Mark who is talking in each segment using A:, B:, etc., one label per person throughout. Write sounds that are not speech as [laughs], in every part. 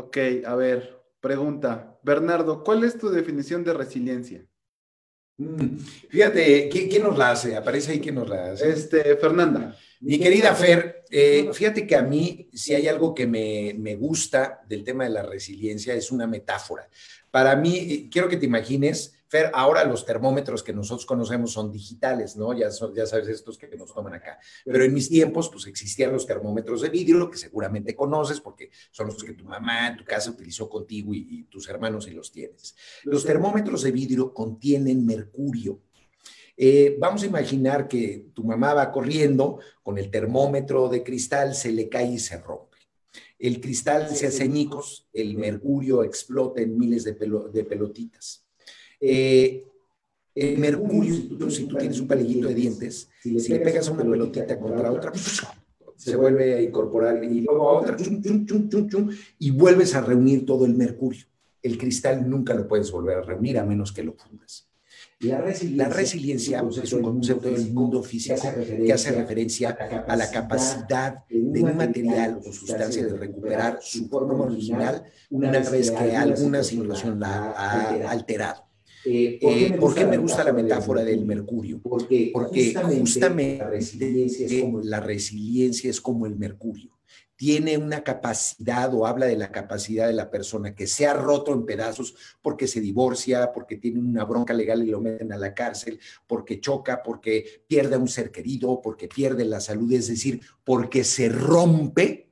A: Ok, a ver, pregunta. Bernardo, ¿cuál es tu definición de resiliencia?
B: Mm, fíjate, ¿quién, nos la hace? Aparece ahí quién nos la hace.
A: Este, Fernanda.
B: Mi querida Fer, eh, fíjate que a mí, si hay algo que me, me, gusta del tema de la resiliencia, es una metáfora. Para mí, eh, quiero que te imagines Ahora los termómetros que nosotros conocemos son digitales, ¿no? Ya, sabes estos que nos toman acá. Pero en mis tiempos, pues existían los termómetros de vidrio, que seguramente conoces porque son los que tu mamá tu casa utilizó contigo y, tus hermanos y los tienes. Los termómetros de vidrio contienen mercurio. Eh, vamos a imaginar que tu mamá va corriendo con el termómetro de cristal, se le cae y se rompe. El cristal se hace añicos, el mercurio explota en miles de pelotitas. Eh, el mercurio, si tú tienes un palillito de dientes, si le pegas una pelotita contra otra, se vuelve a incorporar y luego a otra, y vuelves a reunir todo el mercurio. El cristal nunca lo puedes volver a reunir a menos que lo fundas. La resiliencia, es un concepto del mundo físico que hace referencia a la capacidad de un material o sustancia de recuperar su forma original una vez que alguna situación la ha alterado. Eh, eh, ¿Por, qué me gusta la metáfora del mercurio? Porque, justamente, la, resiliencia es como, la resiliencia es como el mercurio. Tiene una capacidad o habla de la capacidad de la persona que se ha roto en pedazos porque se divorcia, porque tiene una bronca legal y lo meten a la cárcel, porque choca, porque pierde a un ser querido, porque pierde la salud, es decir, porque se rompe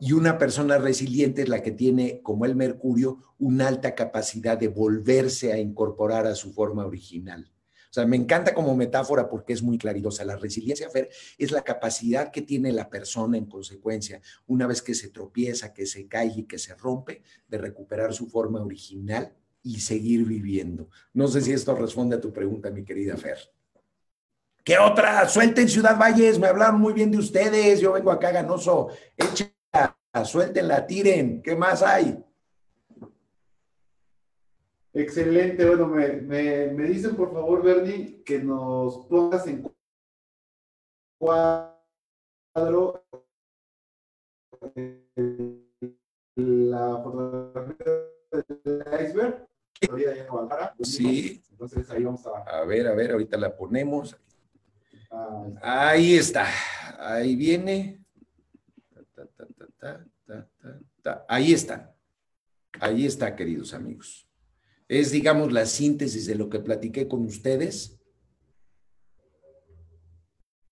B: y una persona resiliente es la que tiene, como el mercurio, una alta capacidad de volverse a incorporar a su forma original. O sea, me encanta como metáfora porque es muy claridosa. La resiliencia, Fer, es la capacidad que tiene la persona en consecuencia, una vez que se tropieza, que se cae y que se rompe, de recuperar su forma original y seguir viviendo. No sé si esto responde a tu pregunta, mi querida Fer. ¿Qué otra? Suelten Ciudad Valles, me hablaron muy bien de ustedes, yo vengo acá ganoso. Echen suéltenla, tiren, ¿qué más hay?
A: Excelente, bueno, me, dicen por favor, Bernie, que nos pongas en cuadro la fotografía del iceberg.
B: Sí. Entonces ahí vamos a... A ver, a ver, ahorita la ponemos. Ahí está. Ahí viene. Ahí está. Ahí está, queridos amigos. Es, digamos, la síntesis de lo que platiqué con ustedes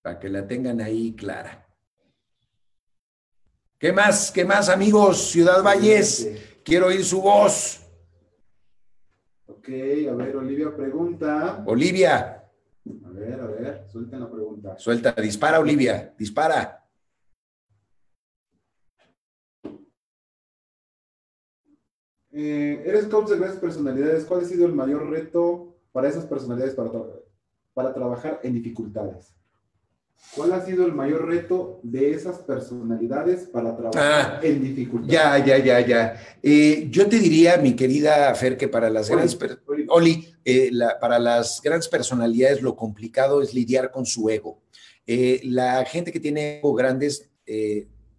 B: para que la tengan ahí clara. ¿Qué más? ¿Qué más, amigos? Ciudad Valles, quiero oír su voz.
A: Ok, a ver, Olivia pregunta.
B: Olivia.
A: A ver, a ver, suelta la pregunta.
B: Suelta, dispara, Olivia, dispara.
A: Eh, eres coach de grandes personalidades. ¿Cuál ha sido el mayor reto para esas personalidades para, para trabajar en dificultades? ¿Cuál ha sido el mayor reto de esas personalidades para trabajar ah, en dificultades?
B: Ya, ya, ya, ya. Eh, yo te diría, mi querida Fer, que para las grandes Oli, eh, para las grandes personalidades lo complicado es lidiar con su ego. la gente que tiene ego grandes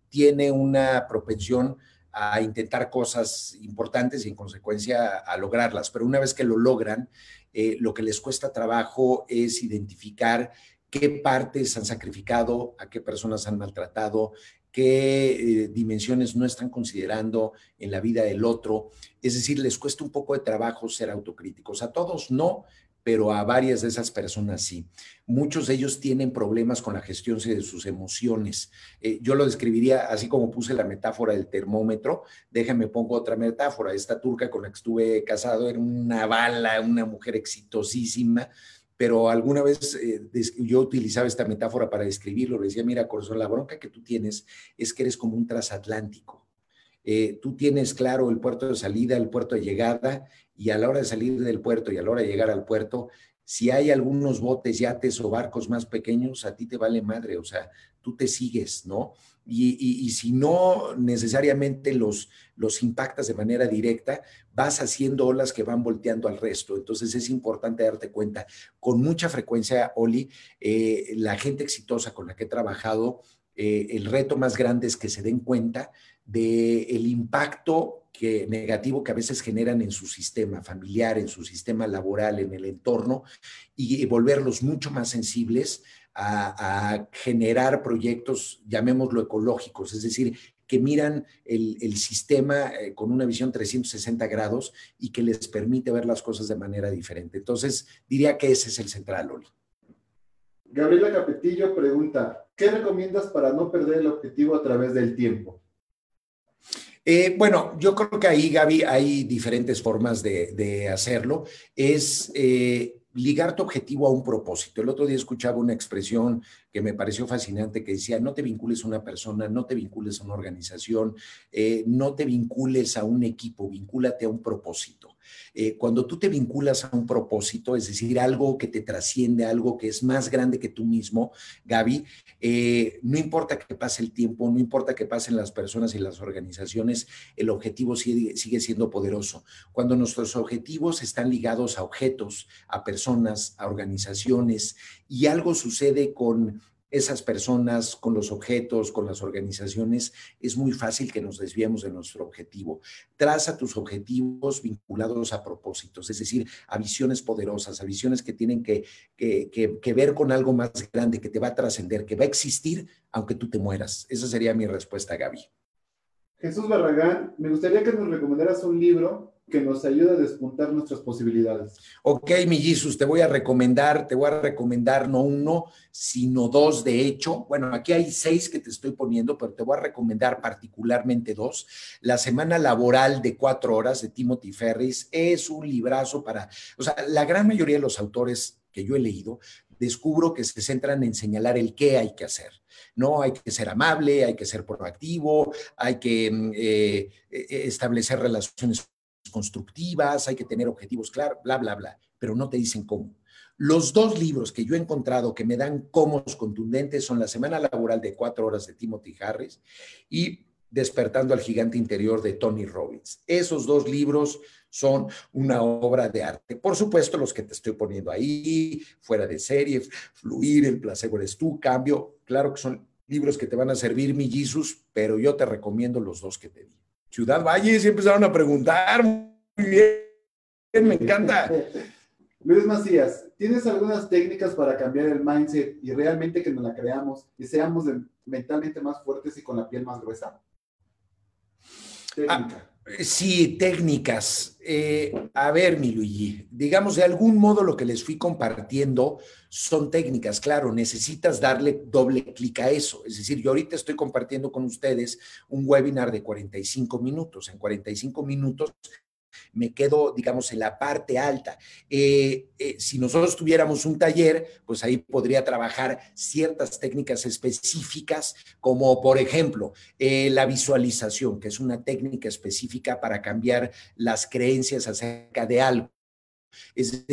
B: tiene una propensión a intentar cosas importantes y en consecuencia a lograrlas. Pero una vez que lo logran, eh, lo que les cuesta trabajo es identificar qué partes han sacrificado, a qué personas han maltratado, qué eh, dimensiones no están considerando en la vida del otro. Es decir, les cuesta un poco de trabajo ser autocríticos. A todos no, pero a varias de esas personas sí. Muchos de ellos tienen problemas con la gestión de sus emociones. Eh, yo lo describiría así como puse la metáfora del termómetro. Déjame pongo otra metáfora. Esta turca con la que estuve casado era una bala, una mujer exitosísima, pero alguna vez eh, yo utilizaba esta metáfora para describirlo. Le decía, mira, corazón, la bronca que tú tienes es que eres como un transatlántico. Eh, tú tienes claro el puerto de salida, el puerto de llegada y a la hora de salir del puerto y a la hora de llegar al puerto, si hay algunos botes, yates o barcos más pequeños, a ti te vale madre, o sea, tú te sigues, ¿no? Y, si no necesariamente los, los impactas de manera directa, vas haciendo olas que van volteando al resto. Entonces es importante darte cuenta. Con mucha frecuencia, Oli, eh, la gente exitosa con la que he trabajado, eh, el reto más grande es que se den cuenta del el impacto que, negativo que a veces generan en su sistema familiar, en su sistema laboral, en el entorno, y volverlos mucho más sensibles a, generar proyectos, llamémoslo ecológicos, es decir, que miran el, sistema eh, con una visión 360 grados y que les permite ver las cosas de manera diferente. Entonces, diría que ese es el central, Oli.
A: Gabriela Capetillo pregunta, ¿qué recomiendas para no perder el objetivo a través del tiempo?
B: Eh, bueno, yo creo que ahí, Gaby, hay diferentes formas de, hacerlo. Es eh, ligar tu objetivo a un propósito. El otro día escuchaba una expresión que me pareció fascinante que decía, no te vincules a una persona, no te vincules a una organización, eh, no te vincules a un equipo, vincúlate a un propósito. Eh, cuando tú te vinculas a un propósito, es decir, algo que te trasciende, algo que es más grande que tú mismo, Gaby, eh, no importa que pase el tiempo, no importa que pasen las personas y las organizaciones, el objetivo sigue, sigue siendo poderoso. Cuando nuestros objetivos están ligados a objetos, a personas, a organizaciones, y algo sucede con esas personas, con los objetos, con las organizaciones, es muy fácil que nos desviemos de nuestro objetivo. Traza tus objetivos vinculados a propósitos, es decir, a visiones poderosas, a visiones que tienen que, que, ver con algo más grande, que te va a trascender, que va a existir aunque tú te mueras. Esa sería mi respuesta, Gaby.
A: Jesús Barragán, me gustaría que nos recomendaras un libro que nos ayude a despuntar nuestras posibilidades.
B: Ok, mi Jesus, te voy a recomendar, te voy a recomendar no uno, sino dos, de hecho. Bueno, aquí hay seis que te estoy poniendo, pero te voy a recomendar particularmente dos. La semana laboral de cuatro horas de Timothy Ferris es un librazo para, o sea, la gran mayoría de los autores que yo he leído, descubro que se centran en señalar el qué hay que hacer. No hay que ser amable, hay que ser proactivo, hay que mm, eh, eh, establecer relaciones constructivas, hay que tener objetivos claros, bla, bla, bla, pero no te dicen cómo. Los dos libros que yo he encontrado que me dan cómo contundentes son La Semana Laboral de Cuatro Horas de Timothy Harris y Despertando al Gigante Interior de Tony Robbins. Esos dos libros son una obra de arte. Por supuesto, los que te estoy poniendo ahí, fuera de serie, Fluir, El placebo eres tú, Cambio, claro que son libros que te van a servir, mi Jesus, pero yo te recomiendo los dos que te di. Ciudad Valle, y empezaron a preguntar. Muy bien, me encanta. [laughs]
A: Luis Macías, ¿tienes algunas técnicas para cambiar el mindset y realmente que nos la creamos y seamos mentalmente más fuertes y con la piel más gruesa?
B: Técnica. Ah, sí, técnicas. Eh, a ver, mi Luigi, digamos, de algún modo lo que les fui compartiendo son técnicas. Claro, necesitas darle doble clic a eso. Es decir, yo ahorita estoy compartiendo con ustedes un webinar de 45 minutos. En 45 minutos me quedo, digamos, en la parte alta. Eh, eh, si nosotros tuviéramos un taller, pues ahí podría trabajar ciertas técnicas específicas, como por ejemplo eh, la visualización, que es una técnica específica para cambiar las creencias acerca de algo. Es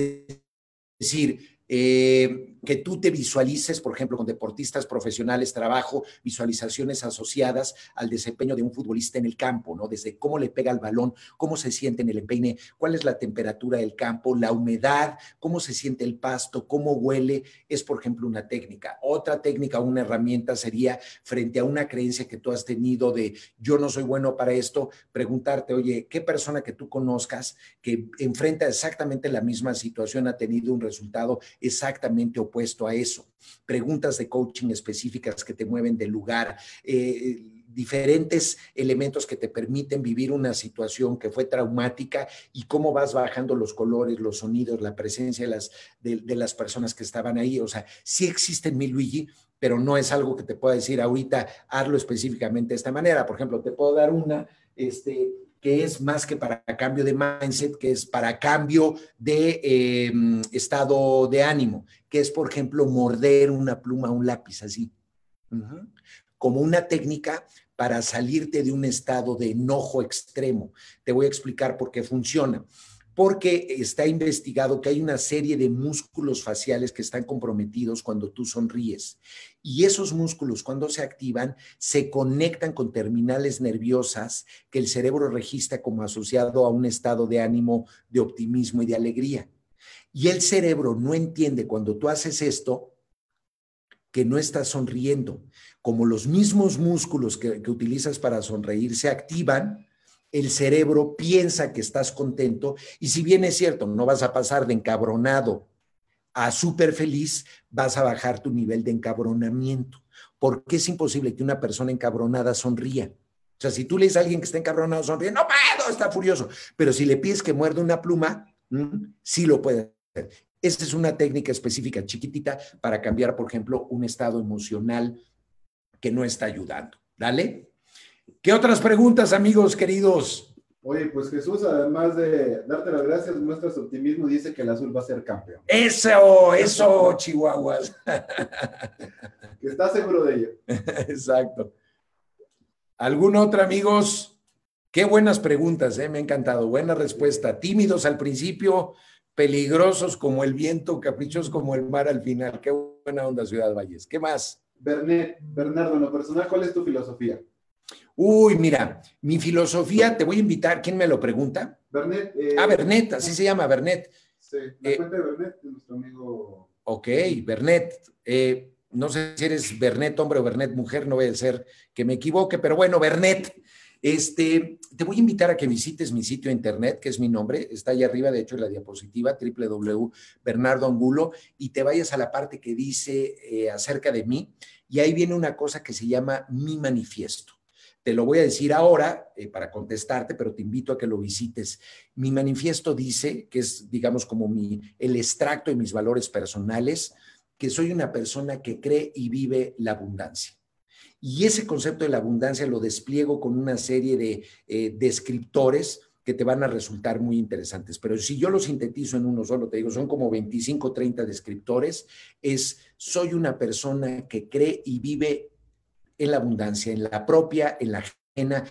B: decir, eh, que tú te visualices, por ejemplo, con deportistas profesionales, trabajo, visualizaciones asociadas al desempeño de un futbolista en el campo, ¿no? Desde cómo le pega el balón, cómo se siente en el empeine, cuál es la temperatura del campo, la humedad, cómo se siente el pasto, cómo huele, es, por ejemplo, una técnica. Otra técnica, una herramienta sería frente a una creencia que tú has tenido de yo no soy bueno para esto, preguntarte, oye, ¿qué persona que tú conozcas que enfrenta exactamente la misma situación ha tenido un resultado exactamente opuesto a eso. Preguntas de coaching específicas que te mueven del lugar. Eh, diferentes elementos que te permiten vivir una situación que fue traumática y cómo vas bajando los colores, los sonidos, la presencia de las, de, las personas que estaban ahí. O sea, sí existen mi Luigi, pero no es algo que te pueda decir ahorita, hazlo específicamente de esta manera. Por ejemplo, te puedo dar una, este, que es más que para cambio de mindset, que es para cambio de em, estado de ánimo, que es, por ejemplo, morder una pluma, un lápiz, así, como una técnica para salirte de un estado de enojo extremo. Te voy a explicar por qué funciona porque está investigado que hay una serie de músculos faciales que están comprometidos cuando tú sonríes. Y esos músculos, cuando se activan, se conectan con terminales nerviosas que el cerebro registra como asociado a un estado de ánimo, de optimismo y de alegría. Y el cerebro no entiende cuando tú haces esto que no estás sonriendo. Como los mismos músculos que, que utilizas para sonreír se activan, el cerebro piensa que estás contento y si bien es cierto, no vas a pasar de encabronado a súper feliz, vas a bajar tu nivel de encabronamiento. Porque es imposible que una persona encabronada sonría. O sea, si tú le dices a alguien que está encabronado, sonríe, no puedo, está furioso. Pero si le pides que muerde una pluma, sí lo puede hacer. Esa es una técnica específica, chiquitita, para cambiar, por ejemplo, un estado emocional que no está ayudando. Dale. ¿Qué otras preguntas, amigos queridos?
A: Oye, pues Jesús, además de darte las gracias, muestra su optimismo, dice que el azul va a ser campeón.
B: Eso, eso, Chihuahuas. [laughs]
A: que está seguro de ello.
B: Exacto. ¿Algún otro, amigos? Qué buenas preguntas, ¿eh? me ha encantado. Buena respuesta. Tímidos al principio, peligrosos como el viento, caprichosos como el mar al final. Qué buena onda, Ciudad Valles. ¿Qué más?
A: Bernet, Bernardo, en lo personal, ¿cuál es tu filosofía?
B: Uy, mira, mi filosofía, te voy a invitar, ¿quién me lo pregunta?
A: Bernet.
B: Eh, ah, Bernet, así se llama, Bernet.
A: Sí, la eh, cuenta de Bernet, nuestro amigo. Ok,
B: Bernet. Eh, no sé si eres Bernet hombre o Bernet mujer, no voy a ser que me equivoque, pero bueno, Bernet. Este, te voy a invitar a que visites mi sitio de internet, que es mi nombre, está ahí arriba, de hecho, en la diapositiva, www.bernardoangulo, y te vayas a la parte que dice acerca de mí, y ahí viene una cosa que se llama mi manifiesto. Te lo voy a decir ahora eh, para contestarte, pero te invito a que lo visites. Mi manifiesto dice, que es, digamos, como mi, el extracto de mis valores personales, que soy una persona que cree y vive la abundancia. Y ese concepto de la abundancia lo despliego con una serie de eh, descriptores que te van a resultar muy interesantes. Pero si yo lo sintetizo en uno solo, te digo, son como 25, 30 descriptores, es soy una persona que cree y vive en la abundancia, en la propia, en la ajena.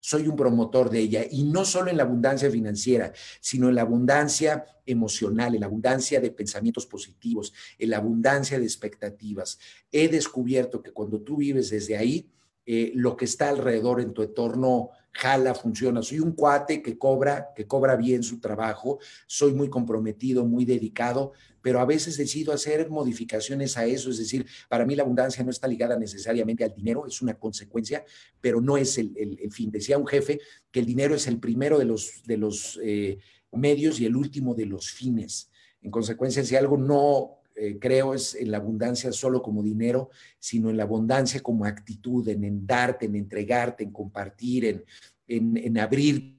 B: Soy un promotor de ella y no solo en la abundancia financiera, sino en la abundancia emocional, en la abundancia de pensamientos positivos, en la abundancia de expectativas. He descubierto que cuando tú vives desde ahí, eh, lo que está alrededor en tu entorno jala, funciona. Soy un cuate que cobra, que cobra bien su trabajo, soy muy comprometido, muy dedicado, pero a veces decido hacer modificaciones a eso, es decir, para mí la abundancia no está ligada necesariamente al dinero, es una consecuencia, pero no es el, fin. Decía un jefe que el dinero es el primero de los, de los eh, medios y el último de los fines. En consecuencia, si algo no eh, creo es en la abundancia solo como dinero, sino en la abundancia como actitud, en, darte, en entregarte, en compartir, en, en, en abrir,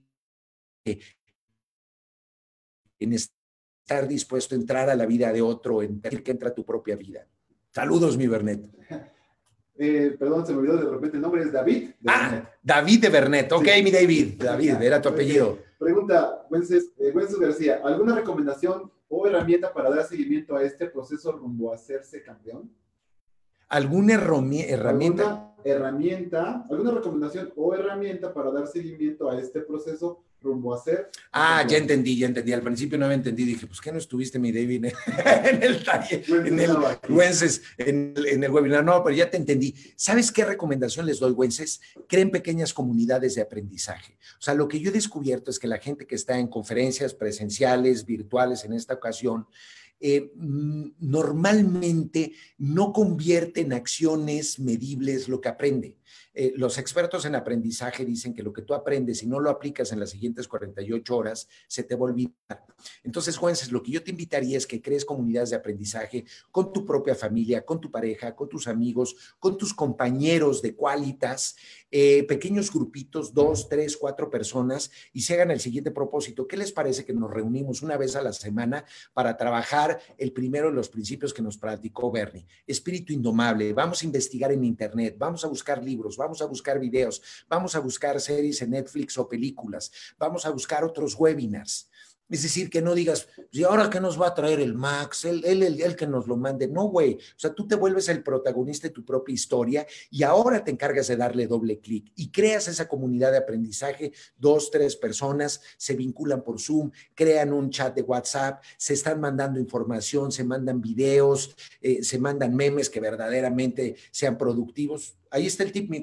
B: en estar dispuesto a entrar a la vida de otro, en pedir que entra a tu propia vida. Saludos, mi Bernet. [laughs]
A: Eh, perdón, se me olvidó de repente el nombre, es David.
B: De ah, David de Bernet. Ok, mi David. David, era tu apellido.
A: Pregunta, Wences, eh, García, ¿alguna recomendación o herramienta para dar seguimiento a este proceso rumbo a hacerse campeón?
B: ¿Alguna herramienta?
A: ¿Alguna herramienta, alguna recomendación o herramienta para dar seguimiento a este proceso rumbo a ser.
B: Ah, ya entendí, ya entendí. Al principio no me entendí. Dije, pues, ¿qué no estuviste, mi David, en [laughs] el taller, en el, en, en el webinar? No, pero ya te entendí. ¿Sabes qué recomendación les doy, Wences? Creen pequeñas comunidades de aprendizaje. O sea, lo que yo he descubierto es que la gente que está en conferencias presenciales, virtuales en esta ocasión, eh, mm, normalmente no convierte en acciones medibles lo que aprende. Eh, los expertos en aprendizaje dicen que lo que tú aprendes, si no lo aplicas en las siguientes 48 horas, se te va a olvidar. Entonces, lo que yo te invitaría es que crees comunidades de aprendizaje con tu propia familia, con tu pareja, con tus amigos, con tus compañeros de cualitas, eh, pequeños grupitos, dos, tres, cuatro personas, y se hagan el siguiente propósito. ¿Qué les parece que nos reunimos una vez a la semana para trabajar el primero de los principios que nos practicó Bernie? Espíritu indomable. Vamos a investigar en Internet, vamos a buscar libros, vamos a buscar videos, vamos a buscar series en Netflix o películas, vamos a buscar otros webinars. Es decir, que no digas, ¿y ahora qué nos va a traer el Max? Él, él, el que nos lo mande. No, güey. O sea, tú te vuelves el protagonista de tu propia historia y ahora te encargas de darle doble clic y creas esa comunidad de aprendizaje. Dos, tres personas se vinculan por Zoom, crean un chat de WhatsApp, se están mandando información, se mandan videos, eh, se mandan memes que verdaderamente sean productivos. Ahí está el tip, mi.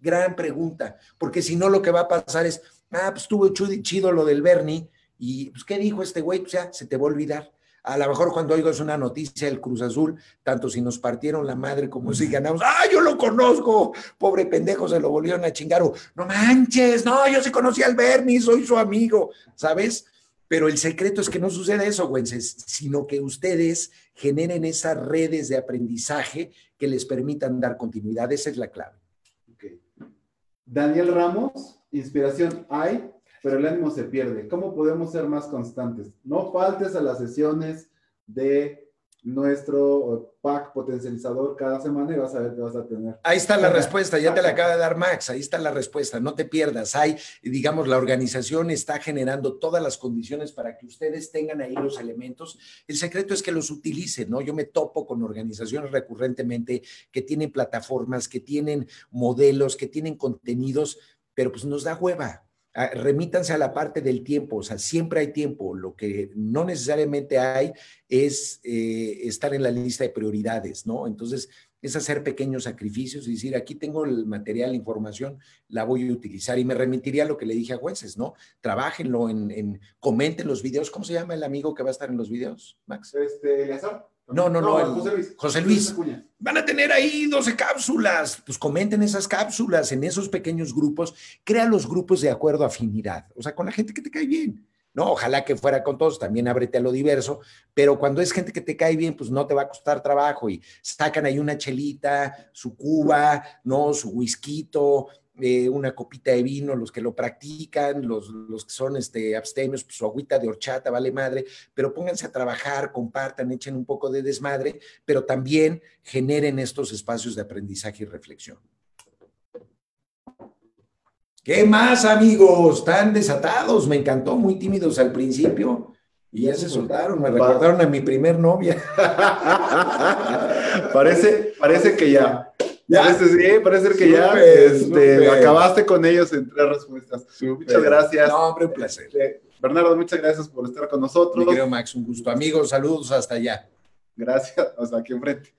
B: Gran pregunta, porque si no, lo que va a pasar es, ah, pues estuvo chido lo del Bernie y pues, ¿qué dijo este güey? Pues ya se te va a olvidar. A lo mejor cuando oigo una noticia del Cruz Azul, tanto si nos partieron la madre como si ganamos, ¡ah, yo lo conozco! Pobre pendejo, se lo volvieron a chingar. no manches, no, yo sí conocí al Bernie, soy su amigo, ¿sabes? Pero el secreto es que no suceda eso, güenses, sino que ustedes generen esas redes de aprendizaje que les permitan dar continuidad. Esa es la clave.
A: Daniel Ramos, inspiración hay, pero el ánimo se pierde. ¿Cómo podemos ser más constantes? No faltes a las sesiones de nuestro pack potencializador cada semana y vas a ver qué vas a tener.
B: Ahí está la respuesta, ya te la acaba de dar Max, ahí está la respuesta, no te pierdas. Hay, digamos, la organización está generando todas las condiciones para que ustedes tengan ahí los elementos. El secreto es que los utilicen, ¿no? Yo me topo con organizaciones recurrentemente que tienen plataformas, que tienen modelos, que tienen contenidos, pero pues nos da hueva, remítanse a la parte del tiempo, o sea, siempre hay tiempo. Lo que no necesariamente hay es eh, estar en la lista de prioridades, ¿no? Entonces, es hacer pequeños sacrificios y decir, aquí tengo el material, la información, la voy a utilizar. Y me remitiría a lo que le dije a jueces, ¿no? Trabajenlo en, en comenten los videos. ¿Cómo se llama el amigo que va a estar en los videos, Max?
A: Este, Eleazar.
B: No, no, no, José Luis. José Luis. Van a tener ahí 12 cápsulas. Pues comenten esas cápsulas en esos pequeños grupos. Crea los grupos de acuerdo a afinidad, o sea, con la gente que te cae bien. No, ojalá que fuera con todos, también ábrete a lo diverso, pero cuando es gente que te cae bien, pues no te va a costar trabajo y sacan ahí una chelita, su cuba, no, su whisky, eh, una copita de vino, los que lo practican, los, los que son este, abstemios, pues su agüita de horchata, vale madre, pero pónganse a trabajar, compartan, echen un poco de desmadre, pero también generen estos espacios de aprendizaje y reflexión. ¿Qué más, amigos? Están desatados, me encantó, muy tímidos al principio. Y ya se soltaron, me recordaron a mi primer novia. [laughs]
A: parece, parece que ya. Parece, sí, parece que ya este, acabaste con ellos en tres respuestas. Muchas gracias.
B: No, hombre, un placer. Este,
A: Bernardo, muchas gracias por estar con nosotros.
B: Mi querido Max, un gusto. Amigos, saludos hasta allá.
A: Gracias, hasta aquí enfrente.